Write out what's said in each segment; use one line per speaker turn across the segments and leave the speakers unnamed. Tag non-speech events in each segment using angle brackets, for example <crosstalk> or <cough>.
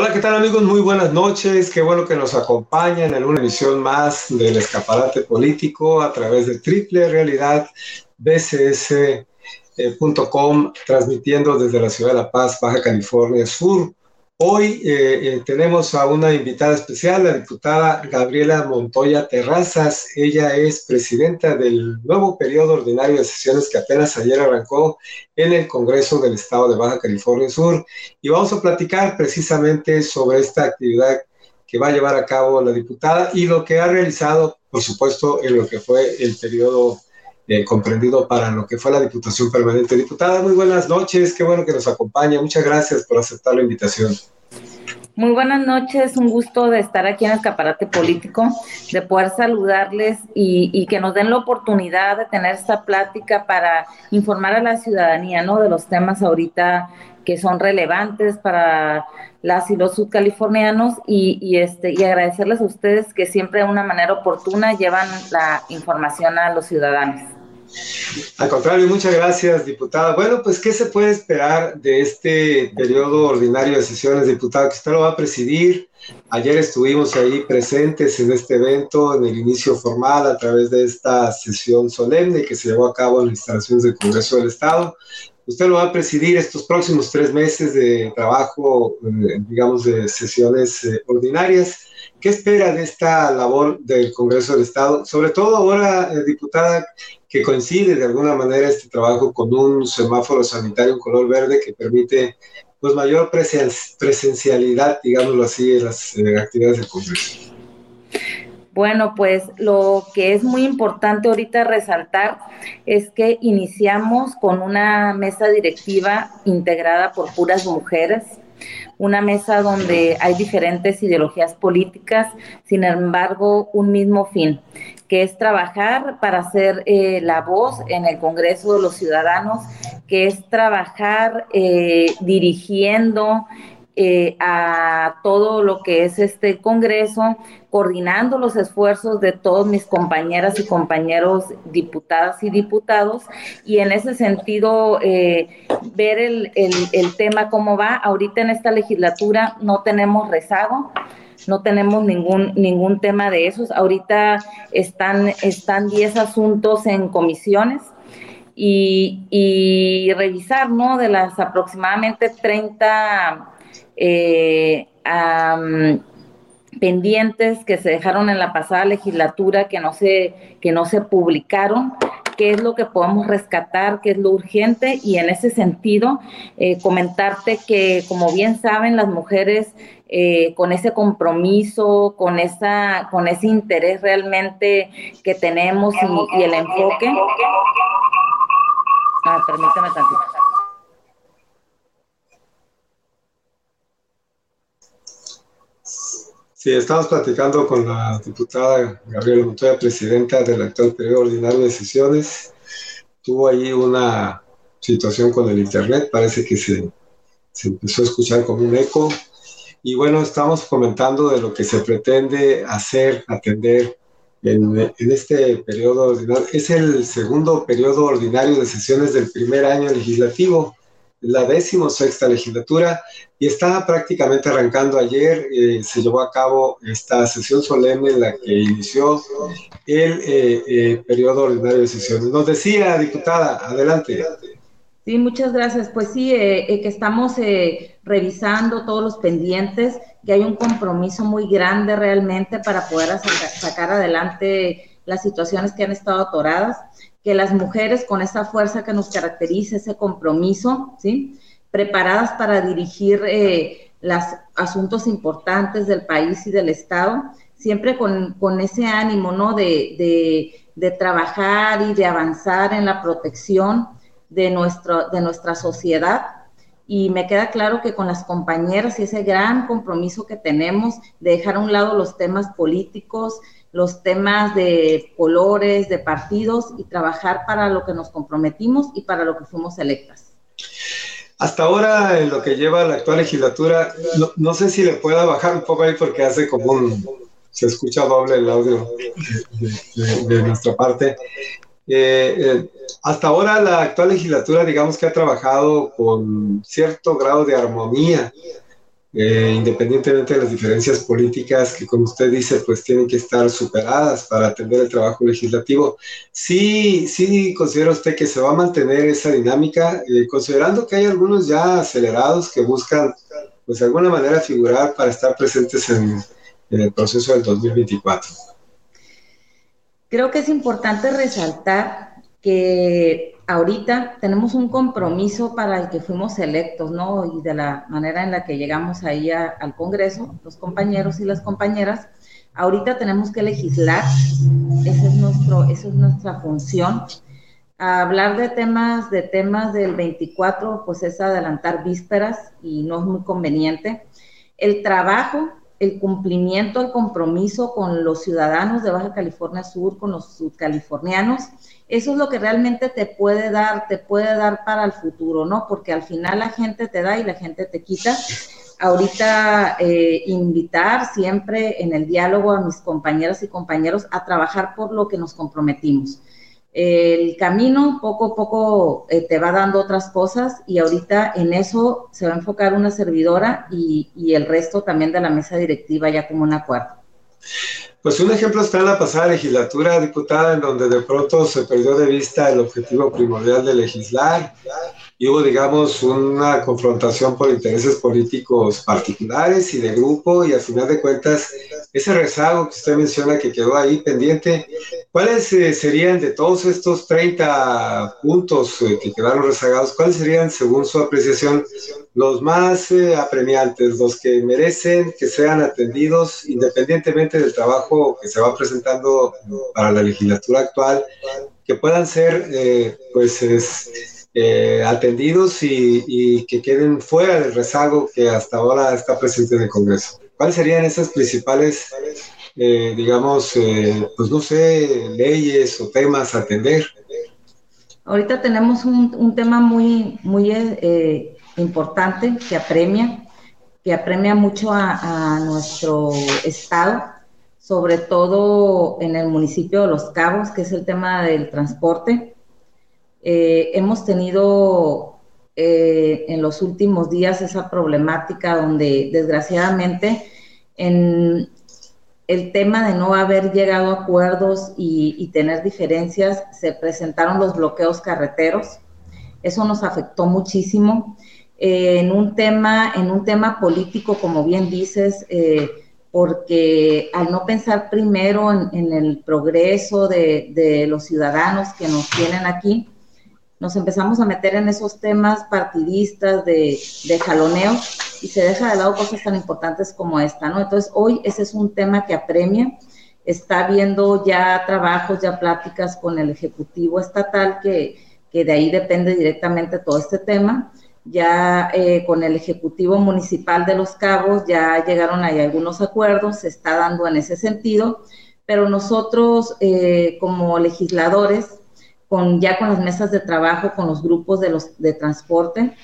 Hola, ¿qué tal amigos? Muy buenas noches. Qué bueno que nos acompañan en una emisión más del escaparate político a través de Triple Realidad BCS.com, transmitiendo desde la ciudad de La Paz, Baja California Sur. Hoy eh, eh, tenemos a una invitada especial, la diputada Gabriela Montoya Terrazas. Ella es presidenta del nuevo periodo ordinario de sesiones que apenas ayer arrancó en el Congreso del Estado de Baja California Sur. Y vamos a platicar precisamente sobre esta actividad que va a llevar a cabo la diputada y lo que ha realizado, por supuesto, en lo que fue el periodo eh, comprendido para lo que fue la Diputación Permanente. Diputada, muy buenas noches, qué bueno que nos acompaña, muchas gracias por aceptar la invitación.
Muy buenas noches, un gusto de estar aquí en el Escaparate Político, de poder saludarles y, y, que nos den la oportunidad de tener esta plática para informar a la ciudadanía, ¿no? De los temas ahorita que son relevantes para las y los subcalifornianos y, y, este, y agradecerles a ustedes que siempre de una manera oportuna llevan la información a los ciudadanos.
Al contrario, muchas gracias, diputada. Bueno, pues, ¿qué se puede esperar de este periodo ordinario de sesiones, diputada, que usted lo va a presidir? Ayer estuvimos ahí presentes en este evento, en el inicio formal, a través de esta sesión solemne que se llevó a cabo en las instalaciones del Congreso del Estado. Usted lo va a presidir estos próximos tres meses de trabajo, eh, digamos, de sesiones eh, ordinarias. ¿Qué espera de esta labor del Congreso del Estado? Sobre todo ahora, eh, diputada, que coincide de alguna manera este trabajo con un semáforo sanitario en color verde que permite pues mayor presen presencialidad, digámoslo así, en las actividades del Congreso.
Bueno, pues lo que es muy importante ahorita resaltar es que iniciamos con una mesa directiva integrada por puras mujeres, una mesa donde hay diferentes ideologías políticas, sin embargo, un mismo fin, que es trabajar para ser eh, la voz en el Congreso de los Ciudadanos, que es trabajar eh, dirigiendo eh, a todo lo que es este Congreso, coordinando los esfuerzos de todos mis compañeras y compañeros diputadas y diputados, y en ese sentido eh, ver el, el, el tema cómo va. Ahorita en esta legislatura no tenemos rezago, no tenemos ningún, ningún tema de esos. Ahorita están, están 10 asuntos en comisiones y, y, revisar, ¿no? De las aproximadamente 30 eh, pendientes que se dejaron en la pasada legislatura que no se, que no se publicaron, qué es lo que podemos rescatar, qué es lo urgente y en ese sentido eh, comentarte que como bien saben las mujeres eh, con ese compromiso, con esa, con ese interés realmente que tenemos y, y el enfoque. Ah, permítame tantito.
Sí, estamos platicando con la diputada Gabriela Montoya, presidenta del actual periodo ordinario de sesiones. Tuvo ahí una situación con el Internet, parece que se, se empezó a escuchar como un eco. Y bueno, estamos comentando de lo que se pretende hacer, atender en, en, este periodo ordinario. Es el segundo periodo ordinario de sesiones del primer año legislativo la decimosexta legislatura y está prácticamente arrancando ayer. Eh, se llevó a cabo esta sesión solemne en la que inició el eh, eh, periodo ordinario de sesiones. Nos decía, diputada, adelante.
Sí, muchas gracias. Pues sí, que estamos revisando todos los pendientes, que hay un compromiso muy grande realmente para poder sacar adelante las situaciones que han estado atoradas que las mujeres con esa fuerza que nos caracteriza, ese compromiso, ¿sí? Preparadas para dirigir eh, los asuntos importantes del país y del Estado, siempre con, con ese ánimo, ¿no? De, de, de, trabajar y de avanzar en la protección de, nuestro, de nuestra sociedad. Y me queda claro que con las compañeras y ese gran compromiso que tenemos de dejar a un lado los temas políticos, los temas de colores, de partidos y trabajar para lo que nos comprometimos y para lo que fuimos electas.
Hasta ahora, en lo que lleva la actual legislatura, no, no sé si le pueda bajar un poco ahí porque hace como un, se escucha doble el audio de, nuestra parte. Eh, eh, hasta ahora la actual legislatura, digamos que ha trabajado con cierto grado de armonía eh, independientemente de las diferencias políticas que, como usted dice, pues tienen que estar superadas para atender el trabajo legislativo. Sí, sí considera usted que se va a mantener esa dinámica, eh, considerando que hay algunos ya acelerados que buscan, pues de alguna manera, figurar para estar presentes en, en el proceso del 2024.
Creo que es importante resaltar que ahorita tenemos un compromiso para el que fuimos electos, ¿no? Y de la manera en la que llegamos ahí al Congreso, los compañeros y las compañeras, ahorita tenemos que legislar, ese es nuestro, esa es nuestra función. hablar de temas, de temas del 24, pues es adelantar vísperas y no es muy conveniente. El trabajo, el cumplimiento, el compromiso con los ciudadanos de Baja California Sur, con los subcalifornianos, eso es lo que realmente te puede dar, te puede dar para el futuro, ¿no? Porque al final la gente te da y la gente te quita. Ahorita eh, invitar siempre en el diálogo a mis compañeras y compañeros a trabajar por lo que nos comprometimos. El camino poco a poco eh, te va dando otras cosas y ahorita en eso se va a enfocar una servidora y, y el resto también de la mesa directiva ya como un acuerdo.
Pues un ejemplo está en la pasada legislatura, diputada, en donde de pronto se perdió de vista el objetivo primordial de legislar y hubo, digamos, una confrontación por intereses políticos particulares y de grupo y al final de cuentas ese rezago que usted menciona que quedó ahí pendiente, ¿cuáles eh, serían de todos estos 30 puntos eh, que quedaron rezagados, cuáles serían, según su apreciación, los más eh, apremiantes, los que merecen que sean atendidos independientemente del trabajo que se va presentando para la legislatura actual, que puedan ser, pues, es, eh, atendidos y, que queden fuera del rezago que hasta ahora está presente en el Congreso. ¿Cuáles serían esas principales, eh, digamos, eh, pues no sé, leyes o temas a atender?
Ahorita tenemos un, tema muy, muy importante que apremia, que apremia mucho a, a nuestro estado, sobre todo en el municipio de Los Cabos, que es el tema del transporte eh, hemos tenido eh, en los últimos días esa problemática donde desgraciadamente en el tema de no haber llegado a acuerdos y, tener diferencias, se presentaron los bloqueos carreteros. Eso nos afectó muchísimo. Eh, en, un tema, en un tema político, como bien dices, porque al no pensar primero en, el progreso de, de, los ciudadanos que nos tienen aquí, nos empezamos a meter en esos temas partidistas de, de jaloneo y se deja de lado cosas tan importantes como esta, ¿no? Entonces, hoy ese es un tema que apremia, está viendo ya trabajos, ya pláticas con el Ejecutivo Estatal, que, que de ahí depende directamente todo este tema. Ya eh, con el Ejecutivo Municipal de Los Cabos ya llegaron ahí algunos acuerdos, se está dando en ese sentido, pero nosotros eh, como legisladores con, ya con las mesas de trabajo, con los grupos de, los, de transporte,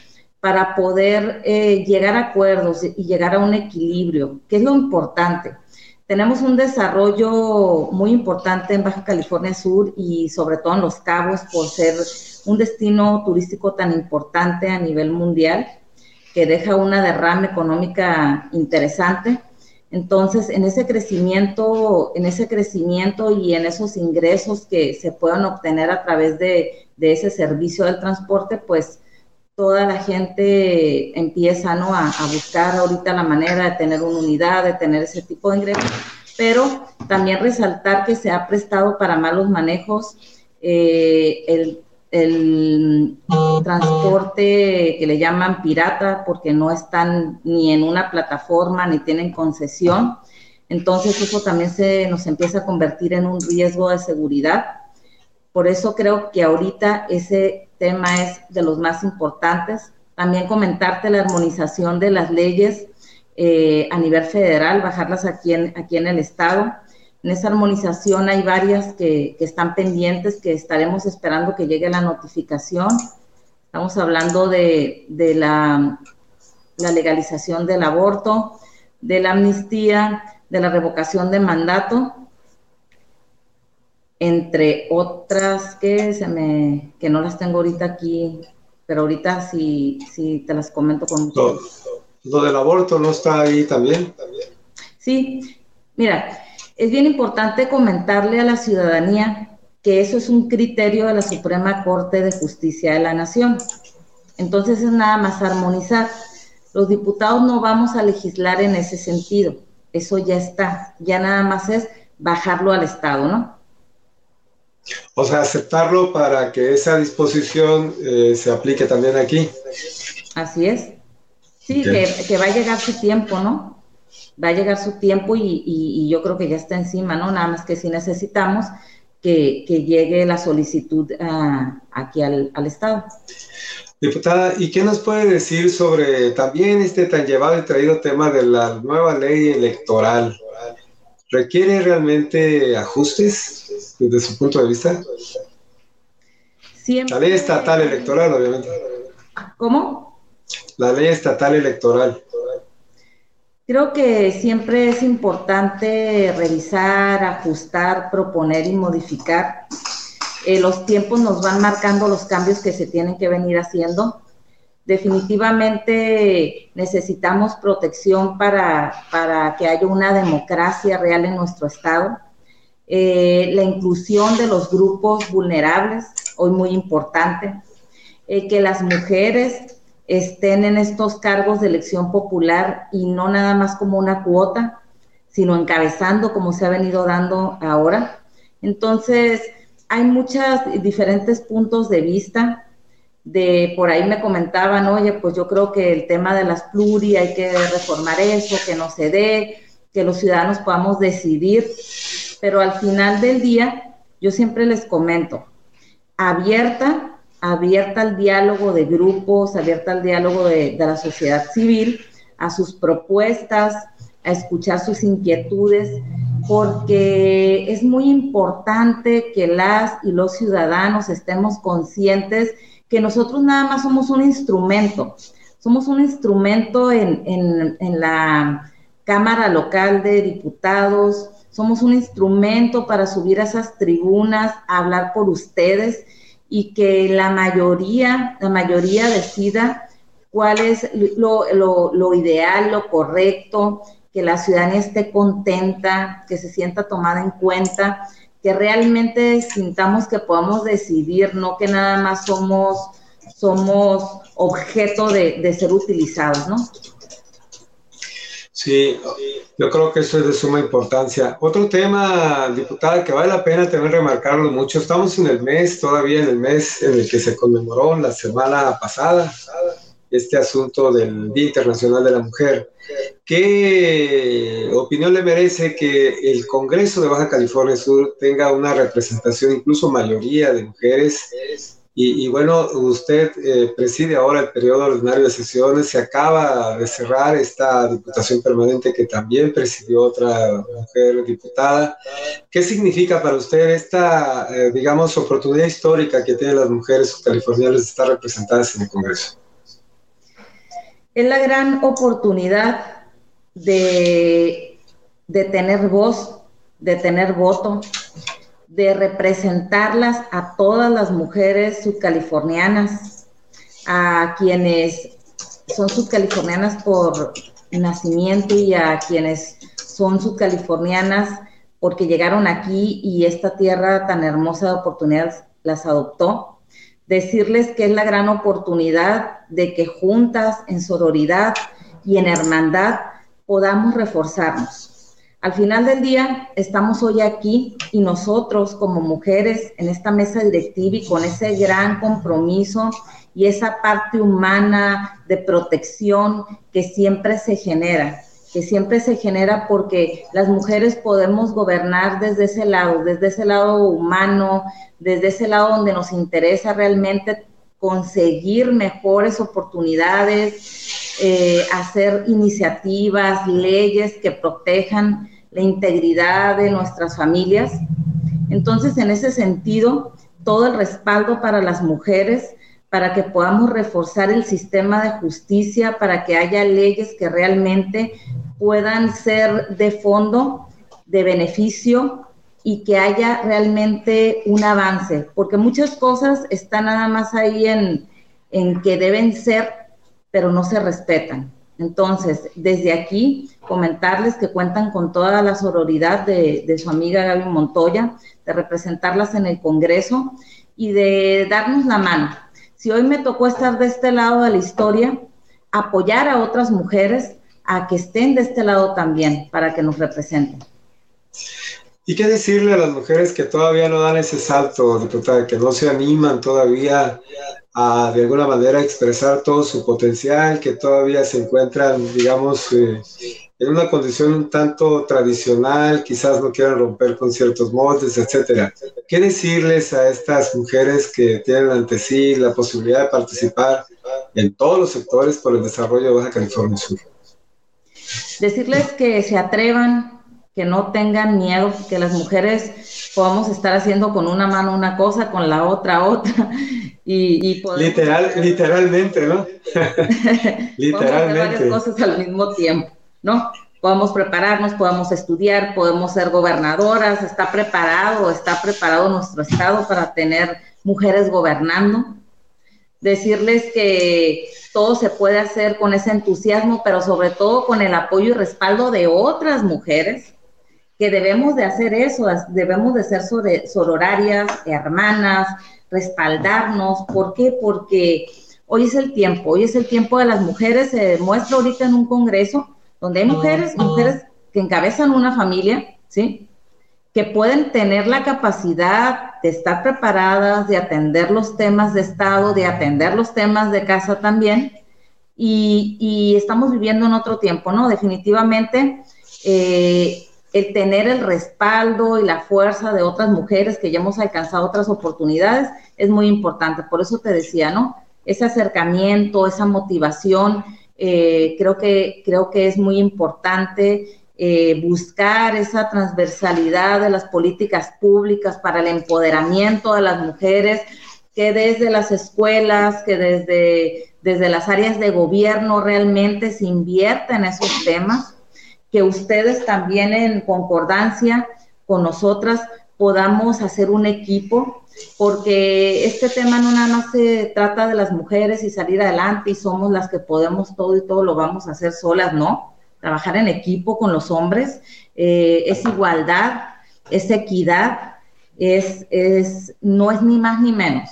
para poder eh, llegar a acuerdos y llegar a un equilibrio, que es lo importante. Tenemos un desarrollo muy importante en Baja California Sur y sobre todo en Los Cabos por ser un destino turístico tan importante a nivel mundial que deja una derrama económica interesante entonces, en ese crecimiento, en ese crecimiento y en esos ingresos que se puedan obtener a través de, ese servicio del transporte, pues toda la gente empieza ¿no? a, buscar ahorita la manera de tener una unidad, de tener ese tipo de ingresos, pero también resaltar que se ha prestado para malos manejos eh, el el transporte que le llaman pirata porque no están ni en una plataforma ni tienen concesión. Entonces eso también se nos empieza a convertir en un riesgo de seguridad. Por eso creo que ahorita ese tema es de los más importantes. También comentarte la armonización de las leyes eh, a nivel federal, bajarlas aquí en, aquí en el estado en esa armonización hay varias que, están pendientes, que estaremos esperando que llegue la notificación. Estamos hablando de, la, la legalización del aborto, de la amnistía, de la revocación de mandato, entre otras que se me que no las tengo ahorita aquí, pero ahorita sí, sí te las comento con mucho
Lo del aborto no está ahí también.
Sí, mira, es bien importante comentarle a la ciudadanía que eso es un criterio de la Suprema Corte de Justicia de la Nación. Entonces es nada más armonizar. Los diputados no vamos a legislar en ese sentido. Eso ya está. Ya nada más es bajarlo al Estado, ¿no?
O sea, aceptarlo para que esa disposición eh, se aplique también aquí.
Así es. Sí, que, va a llegar su tiempo, ¿no? Va a llegar su tiempo y, yo creo que ya está encima, ¿no? Nada más que si necesitamos que, llegue la solicitud ah, aquí al, al Estado.
Diputada, ¿y qué nos puede decir sobre también este tan llevado y traído tema de la nueva ley electoral? ¿Requiere realmente ajustes desde su punto de vista? La ley estatal electoral, obviamente.
¿Cómo?
La ley estatal electoral.
Creo que siempre es importante revisar, ajustar, proponer y modificar eh, los tiempos nos van marcando los cambios que se tienen que venir haciendo. Definitivamente necesitamos protección para, para que haya una democracia real en nuestro Estado. Eh, la inclusión de los grupos vulnerables, hoy muy importante. Eh, que las mujeres estén en estos cargos de elección popular y no nada más como una cuota, sino encabezando como se ha venido dando ahora. Entonces, hay muchos diferentes puntos de vista. De por ahí me comentaban, oye, pues yo creo que el tema de las pluri hay que reformar eso, que no se dé, que los ciudadanos podamos decidir. Pero al final del día, yo siempre les comento, abierta, abierta al diálogo de grupos, abierta al diálogo de, la sociedad civil, a sus propuestas, a escuchar sus inquietudes, porque es muy importante que las y los ciudadanos estemos conscientes que nosotros nada más somos un instrumento, somos un instrumento en, la Cámara Local de Diputados, somos un instrumento para subir a esas tribunas, hablar por ustedes y que la mayoría, la mayoría decida cuál es lo, lo ideal, lo correcto, que la ciudadanía esté contenta, que se sienta tomada en cuenta, que realmente sintamos que podamos decidir, no que nada más somos, somos objeto de, ser utilizados, ¿no?
Sí, yo creo que eso es de suma importancia. Otro tema, diputada, que vale la pena también remarcarlo mucho, estamos en el mes, todavía en el mes en el que se conmemoró la semana pasada, este asunto del Día Internacional de la Mujer. ¿Qué opinión le merece que el Congreso de Baja California Sur tenga una representación, incluso mayoría de mujeres? Y, bueno, usted eh, preside ahora el periodo ordinario de sesiones, se acaba de cerrar esta diputación permanente que también presidió otra mujer diputada. ¿Qué significa para usted esta, eh, digamos, oportunidad histórica que tienen las mujeres californianas de estar representadas en el Congreso?
es la gran oportunidad de, tener voz, de tener voto, de representarlas a todas las mujeres subcalifornianas, a quienes son subcalifornianas por nacimiento y a quienes son subcalifornianas porque llegaron aquí y esta tierra tan hermosa de oportunidades las adoptó decirles que es la gran oportunidad de que juntas, en sororidad y en hermandad, podamos reforzarnos. Al final del día, estamos hoy aquí y nosotros como mujeres en esta mesa directiva y con ese gran compromiso y esa parte humana de protección que siempre se genera que siempre se genera porque las mujeres podemos gobernar desde ese lado, desde ese lado humano, desde ese lado donde nos interesa realmente conseguir mejores oportunidades, eh, hacer iniciativas, leyes que protejan la integridad de nuestras familias. Entonces, en ese sentido, todo el respaldo para las mujeres, para que podamos reforzar el sistema de justicia, para que haya leyes que realmente puedan ser de fondo, de beneficio y que haya realmente un avance, porque muchas cosas están nada más ahí en, en que deben ser, pero no se respetan. Entonces, desde aquí, comentarles que cuentan con toda la sororidad de, de, su amiga Gaby Montoya, de representarlas en el Congreso y de darnos la mano. Si hoy me tocó estar de este lado de la historia, apoyar a otras mujeres a que estén de este lado también para que nos representen.
¿Y qué decirle a las mujeres que todavía no dan ese salto, diputada, que no se animan todavía a de alguna manera expresar todo su potencial, que todavía se encuentran, digamos, eh, en una condición un tanto tradicional, quizás no quieran romper con ciertos moldes, etcétera. ¿Qué decirles a estas mujeres que tienen ante sí la posibilidad de participar en todos los sectores por el desarrollo de Baja California Sur?
Decirles que se atrevan, que no tengan miedo, que las mujeres podamos estar haciendo con una mano una cosa, con la otra otra. <laughs> Y,
Literal, <laughs> literalmente, ¿no? <laughs>
literalmente. varias cosas al mismo tiempo, ¿no? Podemos prepararnos, podemos estudiar, podemos ser gobernadoras, está preparado, está preparado nuestro Estado para tener mujeres gobernando. Decirles que todo se puede hacer con ese entusiasmo, pero sobre todo con el apoyo y respaldo de otras mujeres que debemos de hacer eso, debemos de ser sororarias, hermanas, respaldarnos. ¿Por qué? Porque hoy es el tiempo, hoy es el tiempo de las mujeres, se demuestra ahorita en un congreso donde hay mujeres, mujeres que encabezan una familia, ¿sí? Que pueden tener la capacidad de estar preparadas, de atender los temas de Estado, de atender los temas de casa también. Y, y estamos viviendo en otro tiempo, ¿no? Definitivamente. Eh, el tener el respaldo y la fuerza de otras mujeres que ya hemos alcanzado otras oportunidades es muy importante. Por eso te decía, ¿no? Ese acercamiento, esa motivación, eh, creo, que, creo que es muy importante eh, buscar esa transversalidad de las políticas públicas para el empoderamiento de las mujeres, que desde las escuelas, que desde, desde las áreas de gobierno realmente se invierta en esos temas que ustedes también en concordancia con nosotras podamos hacer un equipo, porque este tema no nada más se trata de las mujeres y salir adelante y somos las que podemos todo y todo lo vamos a hacer solas, no. Trabajar en equipo con los hombres eh, es igualdad, es equidad, es, es, no es ni más ni menos.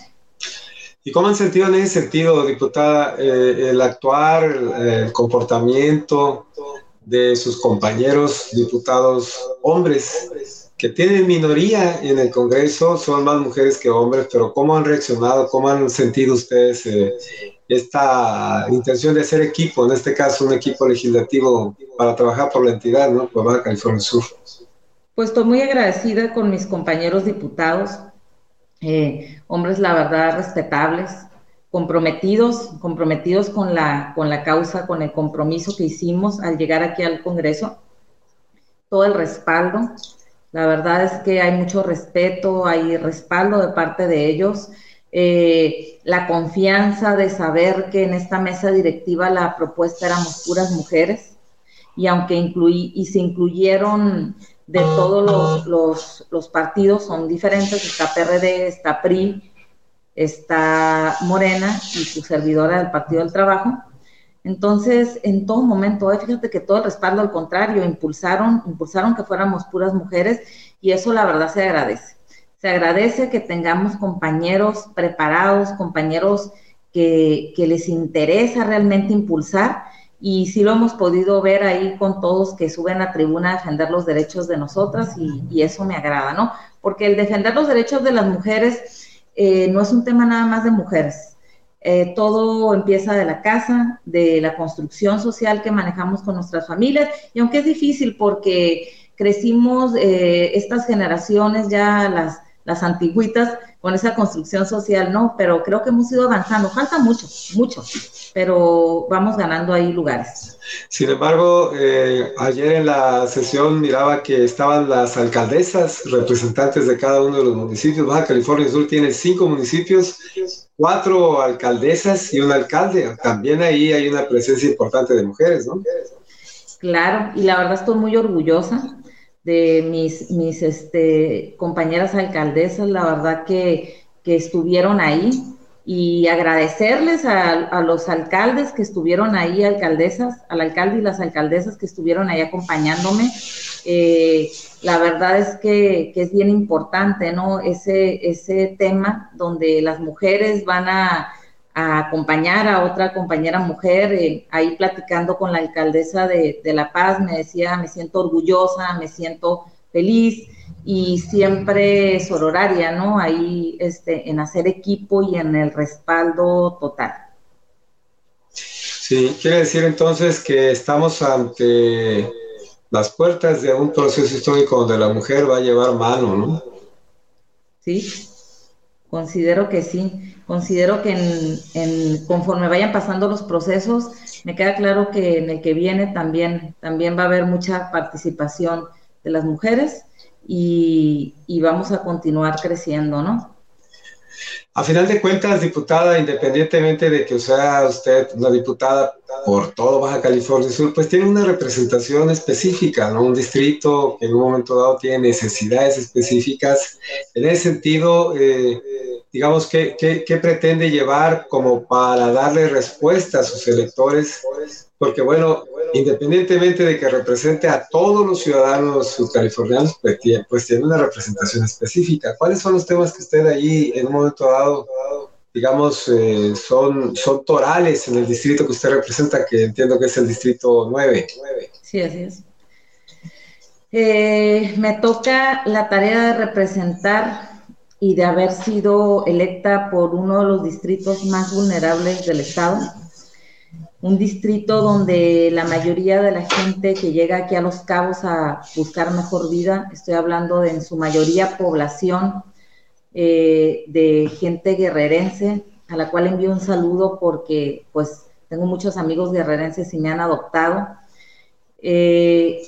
¿Y cómo han sentido en ese sentido, diputada, eh, el actuar, el comportamiento, de sus compañeros diputados hombres que tienen minoría en el Congreso, son más mujeres que hombres, pero ¿cómo han reaccionado? ¿Cómo han sentido ustedes eh, esta intención de hacer equipo, en este caso un equipo legislativo para trabajar por la entidad, ¿no? Por Baja California Sur.
Pues estoy muy agradecida con mis compañeros diputados, eh, hombres la verdad respetables, comprometidos, comprometidos con la, con la causa, con el compromiso que hicimos al llegar aquí al Congreso, todo el respaldo. La verdad es que hay mucho respeto, hay respaldo de parte de ellos, eh, la confianza de saber que en esta mesa directiva la propuesta éramos puras mujeres. Y aunque incluí, y se incluyeron de todos los, los, los partidos, son diferentes, está PRD, está PRI, está Morena y su servidora del Partido del Trabajo. Entonces, en todo momento, fíjate que todo el respaldo, al contrario, impulsaron, impulsaron que fuéramos puras mujeres y eso la verdad se agradece. Se agradece que tengamos compañeros preparados, compañeros que, les interesa realmente impulsar y sí lo hemos podido ver ahí con todos que suben a tribuna a defender los derechos de nosotras y eso me agrada, ¿no? Porque el defender los derechos de las mujeres eh, no es un tema nada más de mujeres. Eh, todo empieza de la casa, de la construcción social que manejamos con nuestras familias, y aunque es difícil porque crecimos eh, estas generaciones ya las, las antiguitas con esa construcción social, ¿no? Pero creo que hemos ido avanzando, falta mucho, mucho, pero vamos ganando ahí lugares.
Sin embargo, eh, ayer en la sesión miraba que estaban las alcaldesas, representantes de cada uno de los municipios. Baja California Sur tiene cinco municipios, cuatro alcaldesas y un alcalde. También ahí hay una presencia importante de mujeres, ¿no?
Claro, y la verdad estoy muy orgullosa de mis, mis este, compañeras alcaldesas, la verdad que, que estuvieron ahí y agradecerles a, los alcaldes que estuvieron ahí, alcaldesas, al alcalde y las alcaldesas que estuvieron ahí acompañándome. Eh, la verdad es que, es bien importante, ¿no? Ese, ese tema donde las mujeres van a, acompañar a otra compañera mujer, eh, ahí platicando con la alcaldesa de, de La Paz, me decía, me siento orgullosa, me siento feliz y siempre sororaria, ¿no? Ahí este, en hacer equipo y en el respaldo total.
Sí, quiere decir entonces que estamos ante las puertas de un proceso histórico donde la mujer va a llevar mano, ¿no?
Sí, considero que sí. Considero que en, conforme vayan pasando los procesos, me queda claro que en el que viene también, también va a haber mucha participación de las mujeres y, vamos a continuar creciendo, ¿no?
A final de cuentas, diputada, independientemente de que sea usted una diputada por todo Baja California Sur, pues tiene una representación específica, ¿no? Un distrito que en un momento dado tiene necesidades específicas. En ese sentido, eh, digamos, ¿qué, qué, pretende llevar como para darle respuesta a sus electores? Porque bueno, independientemente de que represente a todos los ciudadanos californianos, pues, pues tiene, una representación específica. ¿Cuáles son los temas que usted allí en un momento dado, digamos, eh, son, son torales en el distrito que usted representa, que entiendo que es el distrito 9?
Sí, así es. Eh, me toca la tarea de representar y de haber sido electa por uno de los distritos más vulnerables del estado un distrito donde la mayoría de la gente que llega aquí a Los Cabos a buscar mejor vida, estoy hablando de en su mayoría población eh, de gente guerrerense, a la cual envío un saludo porque pues tengo muchos amigos guerrerenses y me han adoptado. Eh,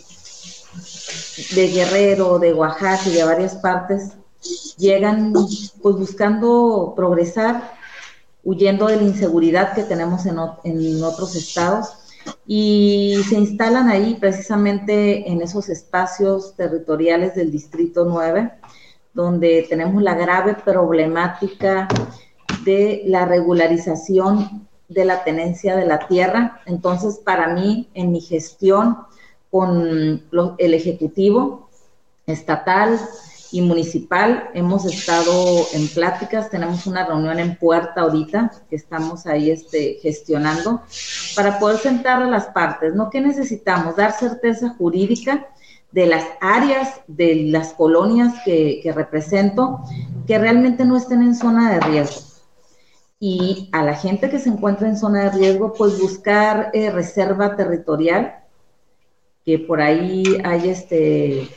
de Guerrero, de Oaxaca y de varias partes, llegan pues buscando progresar huyendo de la inseguridad que tenemos en, otros estados y se instalan ahí precisamente en esos espacios territoriales del Distrito 9, donde tenemos la grave problemática de la regularización de la tenencia de la tierra. Entonces, para mí, en mi gestión con el Ejecutivo estatal, y municipal. Hemos estado en pláticas, tenemos una reunión en puerta ahorita que estamos ahí este, gestionando para poder sentar a las partes, ¿no? ¿Qué necesitamos? Dar certeza jurídica de las áreas de las colonias que, represento que realmente no estén en zona de riesgo. Y a la gente que se encuentra en zona de riesgo, pues buscar eh, reserva territorial, que por ahí hay este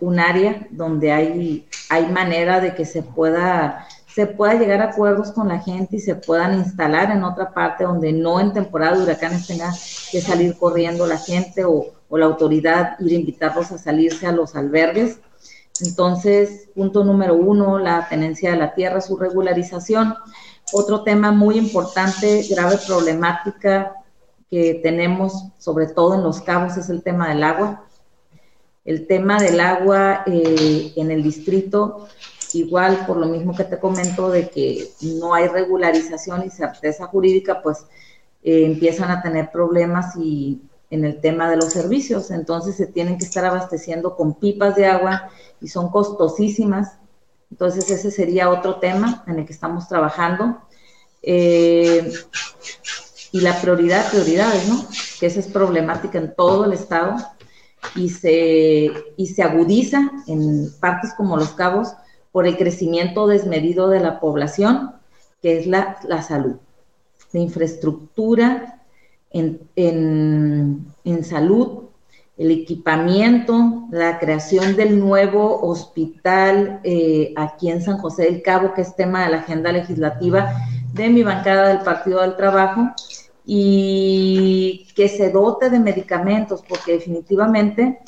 un área donde hay, hay manera de que se pueda, se pueda llegar a acuerdos con la gente y se puedan instalar en otra parte donde no en temporada de huracanes tenga que salir corriendo la gente o, o la autoridad ir a invitarlos a salirse a los albergues. Entonces, punto número uno, la tenencia de la tierra, su regularización. Otro tema muy importante, grave problemática que tenemos, sobre todo en los cabos, es el tema del agua. El tema del agua eh, en el distrito, igual por lo mismo que te comento de que no hay regularización y certeza jurídica, pues eh, empiezan a tener problemas y en el tema de los servicios. Entonces se tienen que estar abasteciendo con pipas de agua y son costosísimas. Entonces ese sería otro tema en el que estamos trabajando. Eh, y la prioridad, prioridades, ¿no? Que esa es problemática en todo el estado y se, y se agudiza en partes como Los Cabos por el crecimiento desmedido de la población, que es la, la salud. La infraestructura en, en, en salud, el equipamiento, la creación del nuevo hospital eh, aquí en San José del Cabo, que es tema de la agenda legislativa de mi bancada del Partido del Trabajo, y que se dote de medicamentos, porque definitivamente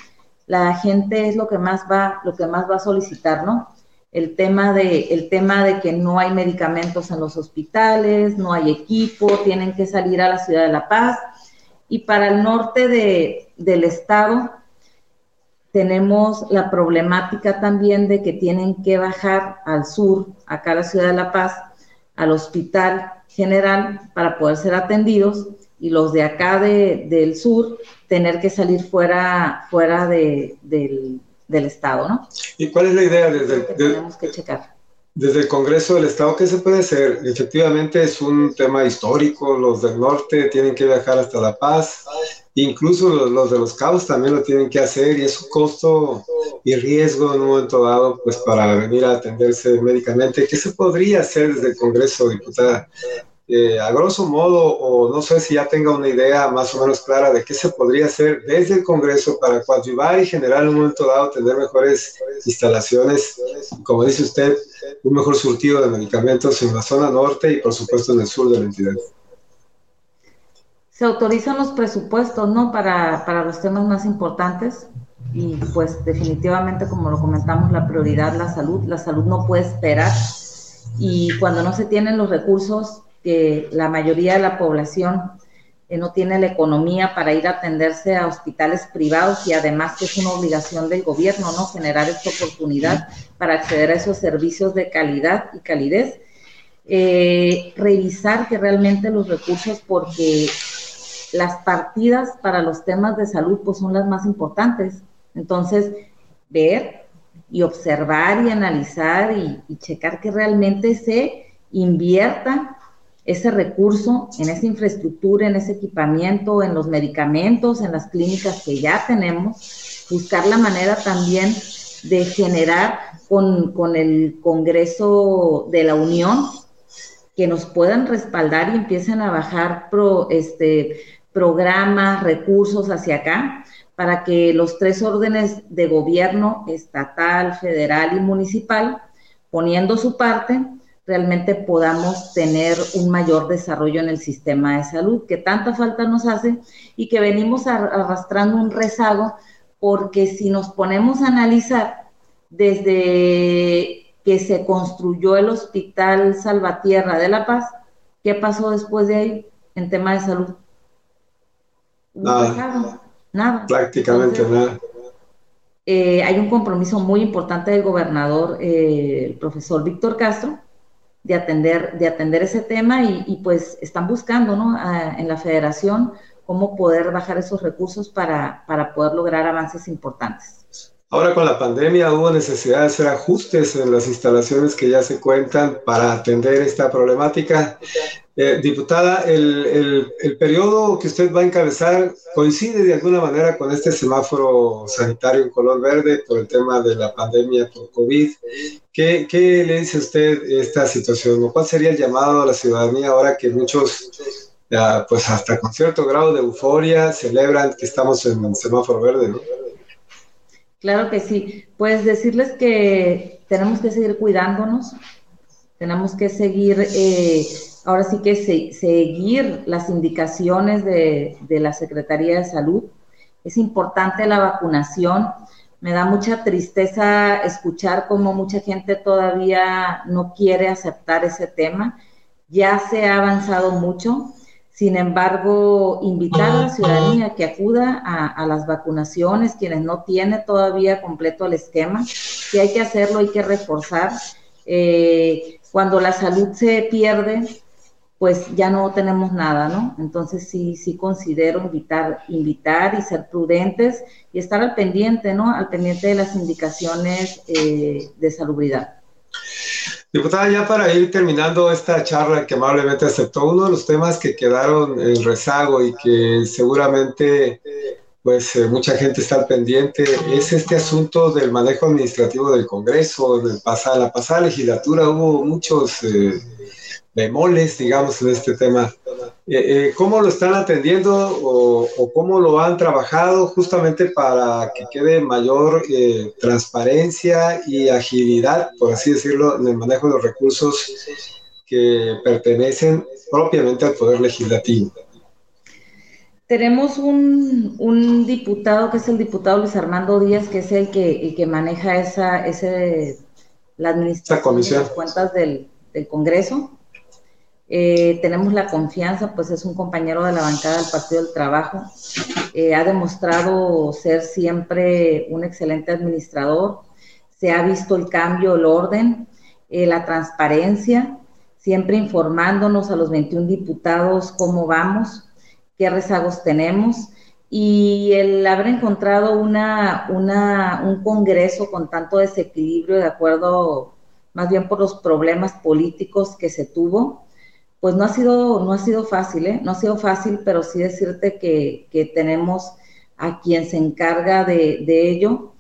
la gente es lo que más va, lo que más va a solicitar, ¿no? El tema de, el tema de que no hay medicamentos en los hospitales, no hay equipo, tienen que salir a la ciudad de La Paz. Y para el norte de, del estado tenemos la problemática también de que tienen que bajar al sur, acá a la ciudad de La Paz, al hospital general para poder ser atendidos y los de acá de, del sur tener que salir fuera, fuera de, del, del, Estado, ¿no?
¿Y cuál es la idea desde, tenemos que checar? desde el Congreso del Estado? ¿Qué se puede hacer? Efectivamente es un tema histórico, los del norte tienen que viajar hasta La Paz, incluso los, de los cabos también lo tienen que hacer y es un costo y riesgo en un momento dado pues para venir a atenderse médicamente. ¿Qué se podría hacer desde el Congreso, diputada? Eh, a grosso modo, o no sé si ya tenga una idea más o menos clara de qué se podría hacer desde el Congreso para coadyuvar y generar en un momento dado tener mejores instalaciones, como dice usted, un mejor surtido de medicamentos en la zona norte y por supuesto en el sur de la entidad.
Se autorizan los presupuestos, ¿no? Para, para los temas más importantes y pues definitivamente, como lo comentamos, la prioridad, la salud, la salud no puede esperar y cuando no se tienen los recursos que la mayoría de la población eh, no tiene la economía para ir a atenderse a hospitales privados y además que es una obligación del gobierno, ¿no? Generar esta oportunidad para acceder a esos servicios de calidad y calidez. Eh, revisar que realmente los recursos, porque las partidas para los temas de salud pues son las más importantes. Entonces, ver y observar y analizar y, checar que realmente se invierta ese recurso en esa infraestructura, en ese equipamiento, en los medicamentos, en las clínicas que ya tenemos, buscar la manera también de generar con, el Congreso de la Unión que nos puedan respaldar y empiecen a bajar pro, este, programas, recursos hacia acá, para que los tres órdenes de gobierno, estatal, federal y municipal, poniendo su parte, realmente podamos tener un mayor desarrollo en el sistema de salud, que tanta falta nos hace y que venimos arrastrando un rezago, porque si nos ponemos a analizar desde que se construyó el Hospital Salvatierra de La Paz, ¿qué pasó después de ahí en tema de salud?
Nada. nada. Prácticamente nada.
Eh, hay un compromiso muy importante del gobernador, eh, el profesor Víctor Castro, de atender, de atender ese tema y, pues están buscando ¿no? en la federación cómo poder bajar esos recursos para, para poder lograr avances importantes.
Ahora con la pandemia hubo necesidad de hacer ajustes en las instalaciones que ya se cuentan para atender esta problemática. Eh, diputada, el, el, periodo que usted va a encabezar coincide de alguna manera con este semáforo sanitario en color verde por el tema de la pandemia por COVID. ¿Qué, qué le dice usted esta situación? ¿Cuál sería el llamado a la ciudadanía ahora que muchos, pues hasta con cierto grado de euforia, celebran que estamos en el semáforo verde?
Claro que sí. Pues decirles que tenemos que seguir cuidándonos, tenemos que seguir... Eh, ahora sí que seguir las indicaciones de, la Secretaría de Salud. Es importante la vacunación. Me da mucha tristeza escuchar cómo mucha gente todavía no quiere aceptar ese tema. Ya se ha avanzado mucho. Sin embargo, invitar a la ciudadanía que acuda a, las vacunaciones, quienes no tienen todavía completo el esquema, que hay que hacerlo, hay que reforzar. Eh, cuando la salud se pierde, pues ya no tenemos nada, ¿no? Entonces sí, sí considero invitar, invitar y ser prudentes y estar al pendiente, ¿no? Al pendiente de las indicaciones eh, de salubridad.
Diputada, ya para ir terminando esta charla que amablemente aceptó, uno de los temas que quedaron en rezago y que seguramente pues eh, mucha gente está al pendiente es este asunto del manejo administrativo del Congreso. En la pasada legislatura hubo muchos... Eh, bemoles, digamos, en este tema. Eh, eh, ¿Cómo lo están atendiendo o, cómo lo han trabajado justamente para que quede mayor eh, transparencia y agilidad, por así decirlo, en el manejo de los recursos que pertenecen propiamente al Poder Legislativo?
Tenemos un, diputado que es el diputado Luis Armando Díaz, que es el que, que maneja esa, ese, la administración de las cuentas del, del Congreso eh, tenemos la confianza, pues es un compañero de la bancada del Partido del Trabajo. Eh, ha demostrado ser siempre un excelente administrador. Se ha visto el cambio, el orden, eh, la transparencia. siempre informándonos a los 21 diputados cómo vamos, qué rezagos tenemos y el haber encontrado una, una, un Congreso con tanto desequilibrio de acuerdo más bien por los problemas políticos que se tuvo, pues no ha sido, no ha sido fácil, ¿eh? no ha sido fácil, pero sí decirte que, que tenemos a quien se encarga de, de, ello,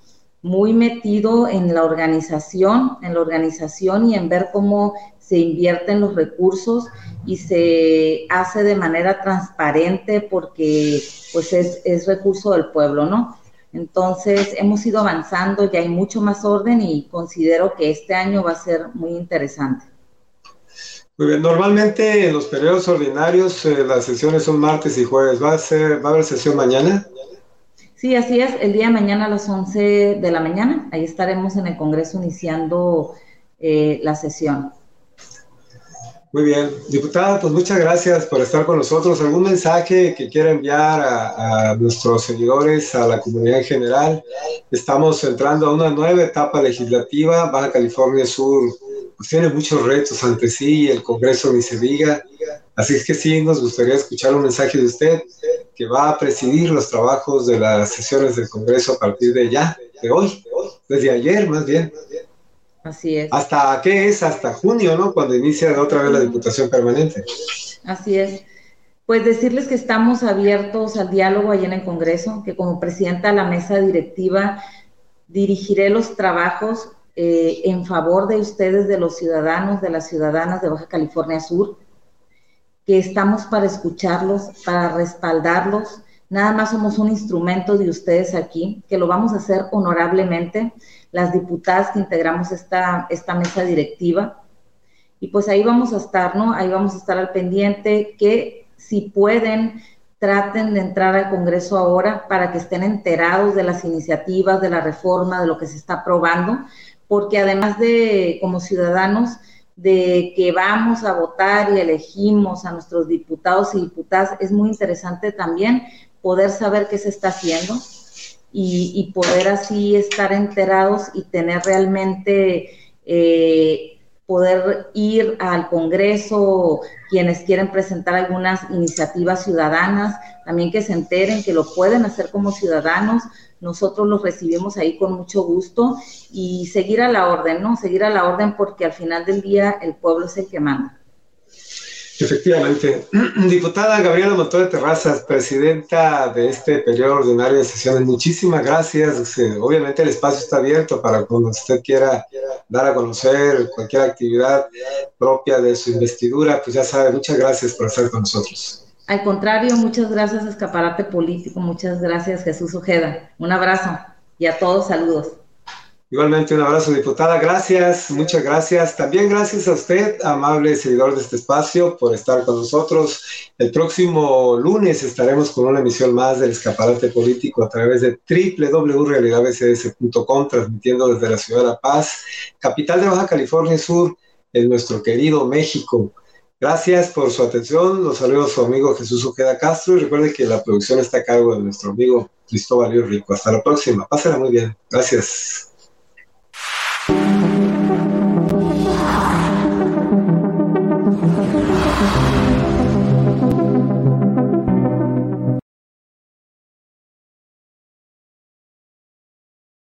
muy metido en la organización, en la organización y en ver cómo se invierten los recursos y se hace de manera transparente porque pues es, es recurso del pueblo, ¿no? Entonces hemos ido avanzando, ya hay mucho más orden y considero que este año va a ser muy interesante.
Muy bien, normalmente en los periodos ordinarios eh, las sesiones son martes y jueves. ¿Va a, ser, ¿Va a haber sesión mañana?
Sí, así es, el día de mañana a las 11 de la mañana, ahí estaremos en el Congreso iniciando eh, la sesión.
Muy bien, diputada, pues muchas gracias por estar con nosotros. ¿Algún mensaje que quiera enviar a, nuestros seguidores, a la comunidad en general? Estamos entrando a una nueva etapa legislativa. Baja California Sur pues tiene muchos retos ante sí, el Congreso ni se diga. Así es que sí, nos gustaría escuchar un mensaje de usted que va a presidir los trabajos de las sesiones del Congreso a partir de ya, de hoy, desde ayer más bien.
Así es.
¿Hasta qué es? Hasta junio, ¿no? Cuando inicia otra vez la Diputación Permanente.
Así es. Pues decirles que estamos abiertos al diálogo allí en el Congreso, que como presidenta de la mesa directiva dirigiré los trabajos eh, en favor de ustedes, de los ciudadanos, de las ciudadanas de Baja California Sur, que estamos para escucharlos, para respaldarlos. Nada más somos un instrumento de ustedes aquí, que lo vamos a hacer honorablemente, las diputadas que integramos esta, esta mesa directiva. Y pues ahí vamos a estar, ¿no? Ahí vamos a estar al pendiente, que si pueden, traten de entrar al Congreso ahora para que estén enterados de las iniciativas, de la reforma, de lo que se está aprobando, porque además de como ciudadanos, de que vamos a votar y elegimos a nuestros diputados y diputadas, es muy interesante también poder saber qué se está haciendo y, poder así estar enterados y tener realmente, eh, poder ir al Congreso, quienes quieren presentar algunas iniciativas ciudadanas, también que se enteren que lo pueden hacer como ciudadanos, nosotros los recibimos ahí con mucho gusto y seguir a la orden, ¿no? Seguir a la orden porque al final del día el pueblo es el que manda.
Efectivamente. <clears throat> Diputada Gabriela Montón de Terrazas, presidenta de este periodo ordinario de sesiones, muchísimas gracias. Obviamente el espacio está abierto para cuando usted quiera dar a conocer cualquier actividad propia de su investidura, pues ya sabe, muchas gracias por estar con nosotros.
Al contrario, muchas gracias Escaparate Político, muchas gracias Jesús Ojeda. Un abrazo y a todos saludos.
Igualmente un abrazo, diputada. Gracias, muchas gracias. También gracias a usted, amable seguidor de este espacio, por estar con nosotros. El próximo lunes estaremos con una emisión más del Escaparate Político a través de www.realidadbcs.com, transmitiendo desde la ciudad de La Paz, capital de Baja California Sur, en nuestro querido México. Gracias por su atención. Los saludo a su amigo Jesús Ojeda Castro y recuerde que la producción está a cargo de nuestro amigo Cristóbal Rico. Hasta la próxima. Pásala muy bien. Gracias.